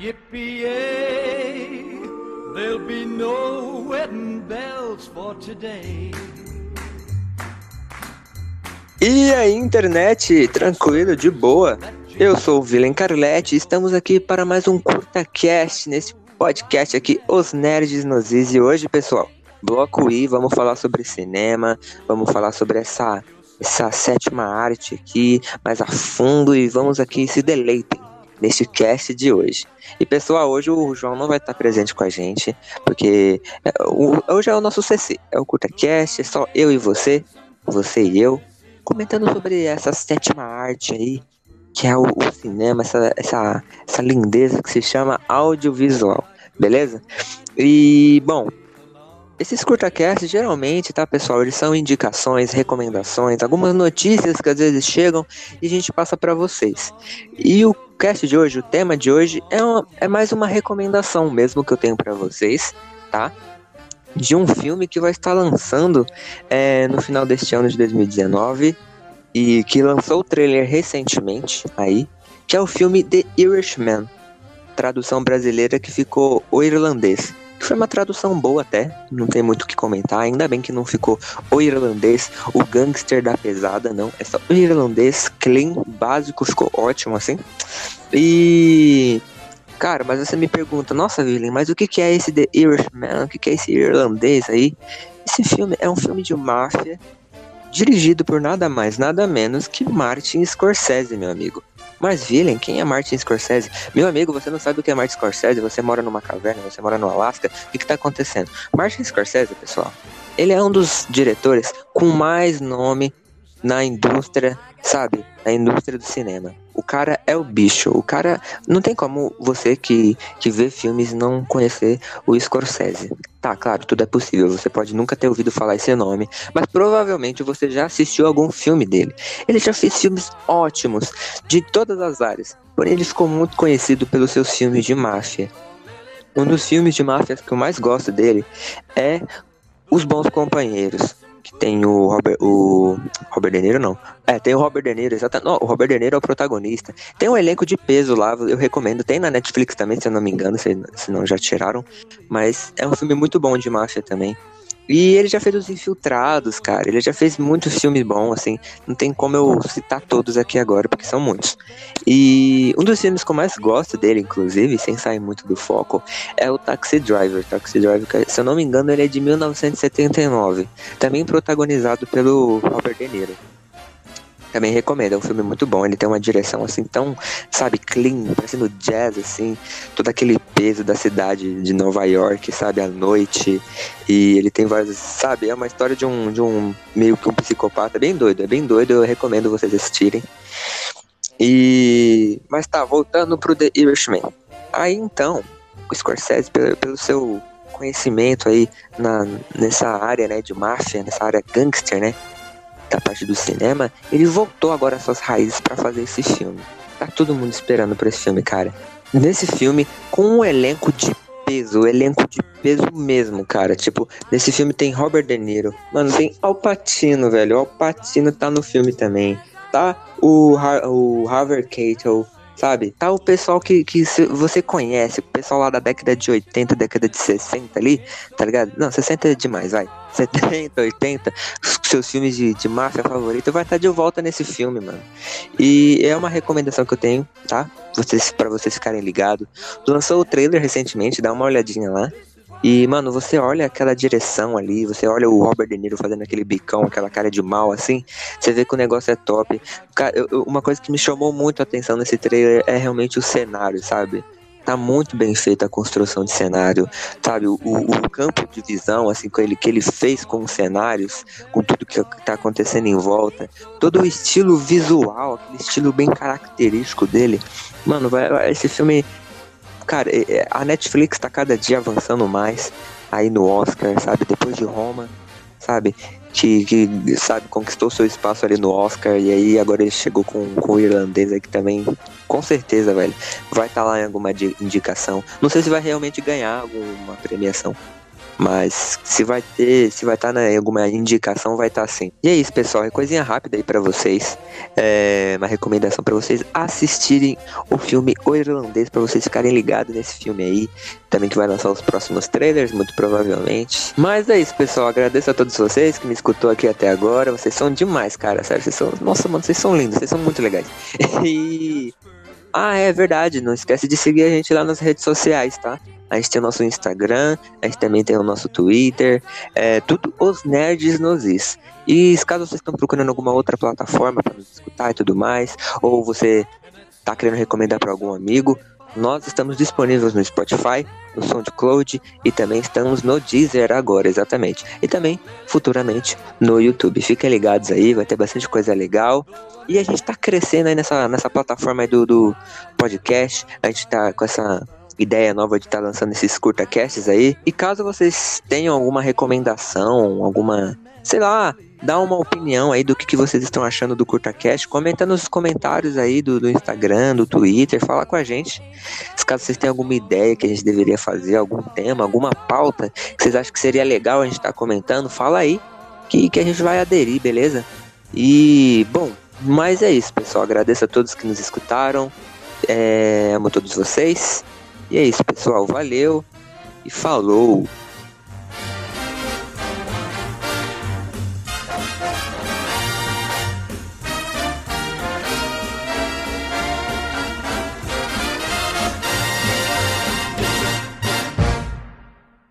Yippee! There'll be no wedding bells for today. E aí, internet, tranquilo, de boa? Eu sou o Vilen Carletti e estamos aqui para mais um curta cast nesse podcast aqui, Os Nerds nos E hoje, pessoal, bloco I, vamos falar sobre cinema, vamos falar sobre essa, essa sétima arte aqui mais a fundo e vamos aqui se deleitem neste cast de hoje. E pessoal, hoje o João não vai estar presente com a gente, porque é, hoje é o nosso CC, é o curta cast, é só eu e você, você e eu, comentando sobre essa sétima arte aí, que é o, o cinema, essa, essa, essa lindeza que se chama audiovisual, beleza? E, bom, esses curtacasts geralmente, tá, pessoal, eles são indicações, recomendações, algumas notícias que às vezes chegam e a gente passa para vocês. E o cast de hoje, o tema de hoje é, uma, é mais uma recomendação mesmo que eu tenho para vocês, tá? De um filme que vai estar lançando é, no final deste ano de 2019 e que lançou o trailer recentemente aí, que é o filme The Irishman, tradução brasileira que ficou O Irlandês. Foi uma tradução boa até, não tem muito o que comentar. Ainda bem que não ficou o irlandês, o gangster da pesada, não. É só o irlandês, clean, básico, ficou ótimo assim. E. Cara, mas você me pergunta, nossa, Villain, mas o que, é esse The Irishman? O que é esse irlandês aí? Esse filme é um filme de máfia dirigido por nada mais, nada menos que Martin Scorsese, meu amigo. Mas Villain, quem é Martin Scorsese? Meu amigo, você não sabe o que é Martin Scorsese, você mora numa caverna, você mora no Alasca, o que, que tá acontecendo? Martin Scorsese, pessoal, ele é um dos diretores com mais nome na indústria, sabe? Na indústria do cinema. O cara é o bicho. O cara. Não tem como você que, que vê filmes não conhecer o Scorsese. Tá, claro, tudo é possível. Você pode nunca ter ouvido falar esse nome, mas provavelmente você já assistiu algum filme dele. Ele já fez filmes ótimos de todas as áreas. Porém, ele ficou muito conhecido pelos seus filmes de máfia. Um dos filmes de máfia que eu mais gosto dele é Os Bons Companheiros que tem o Robert, o Robert De Niro, não. É, tem o Robert De Niro, exatamente. Não, o Robert De Niro é o protagonista. Tem um elenco de peso lá, eu recomendo. Tem na Netflix também, se eu não me engano, se, se não já tiraram. Mas é um filme muito bom de máfia também. E ele já fez Os Infiltrados, cara. Ele já fez muitos filmes bons, assim. Não tem como eu citar todos aqui agora, porque são muitos. E um dos filmes que eu mais gosto dele, inclusive, sem sair muito do foco, é o Taxi Driver. Taxi Driver, se eu não me engano, ele é de 1979. Também protagonizado pelo Robert De Niro. Também recomendo, é um filme muito bom. Ele tem uma direção assim tão, sabe, clean, parecendo jazz, assim, todo aquele peso da cidade de Nova York, sabe, à noite. E ele tem vários, sabe, é uma história de um, de um meio que um psicopata, bem doido, é bem doido, eu recomendo vocês assistirem. E. Mas tá, voltando pro The Irishman. Aí então, o Scorsese, pelo, pelo seu conhecimento aí na, nessa área, né, de máfia, nessa área gangster, né? Da parte do cinema, ele voltou agora às suas raízes para fazer esse filme. Tá todo mundo esperando por esse filme, cara. Nesse filme, com um elenco de peso, elenco de peso mesmo, cara. Tipo, nesse filme tem Robert De Niro. Mano, tem Al Pacino, velho. O Al Pacino tá no filme também. Tá o, Har o Harvey Keitel, sabe? Tá o pessoal que, que você conhece, o pessoal lá da década de 80, década de 60 ali, tá ligado? Não, 60 é demais, vai. 70, 80, seus filmes de, de máfia favorito, vai estar de volta nesse filme, mano. E é uma recomendação que eu tenho, tá? Vocês, para vocês ficarem ligados. Lançou o trailer recentemente, dá uma olhadinha lá. E, mano, você olha aquela direção ali, você olha o Robert De Niro fazendo aquele bicão, aquela cara de mal, assim, você vê que o negócio é top. Uma coisa que me chamou muito a atenção nesse trailer é realmente o cenário, sabe? Tá muito bem feita a construção de cenário, sabe? O, o, campo de visão, assim, que ele, que ele fez com os cenários, com tudo que tá acontecendo em volta, todo o estilo visual, aquele estilo bem característico dele. Mano, vai, esse filme cara, a Netflix tá cada dia avançando mais aí no Oscar, sabe? Depois de Roma, sabe? Que, que sabe, conquistou seu espaço ali no Oscar e aí agora ele chegou com, com o irlandês aqui também. Com certeza, velho. Vai estar tá lá em alguma indicação. Não sei se vai realmente ganhar alguma premiação. Mas se vai ter, se vai estar tá alguma indicação, vai estar tá sim. E é isso, pessoal. É coisinha rápida aí para vocês. É uma recomendação para vocês assistirem o filme O Irlandês, para vocês ficarem ligados nesse filme aí. Também que vai lançar os próximos trailers, muito provavelmente. Mas é isso, pessoal. Agradeço a todos vocês que me escutou aqui até agora. Vocês são demais, cara. Sério, vocês são. Nossa, mano, vocês são lindos, vocês são muito legais. e. Ah, é verdade. Não esquece de seguir a gente lá nas redes sociais, tá? A gente tem o nosso Instagram, a gente também tem o nosso Twitter, é tudo os nerds nos is. E caso vocês estão procurando alguma outra plataforma para nos escutar e tudo mais, ou você está querendo recomendar para algum amigo, nós estamos disponíveis no Spotify, no SoundCloud e também estamos no Deezer agora, exatamente. E também, futuramente, no YouTube. Fiquem ligados aí, vai ter bastante coisa legal. E a gente está crescendo aí nessa, nessa plataforma do, do podcast. A gente está com essa ideia nova de estar tá lançando esses curta-casts aí. E caso vocês tenham alguma recomendação, alguma, sei lá, dá uma opinião aí do que, que vocês estão achando do CurtaCast. Comenta nos comentários aí do, do, Instagram, do Twitter, fala com a gente. Caso vocês tenham alguma ideia que a gente deveria fazer, algum tema, alguma pauta que vocês acham que seria legal a gente estar tá comentando, fala aí que, que a gente vai aderir, beleza? E, bom, mas é isso, pessoal. Agradeço a todos que nos escutaram. É, amo todos vocês. E é isso, pessoal. Valeu e falou!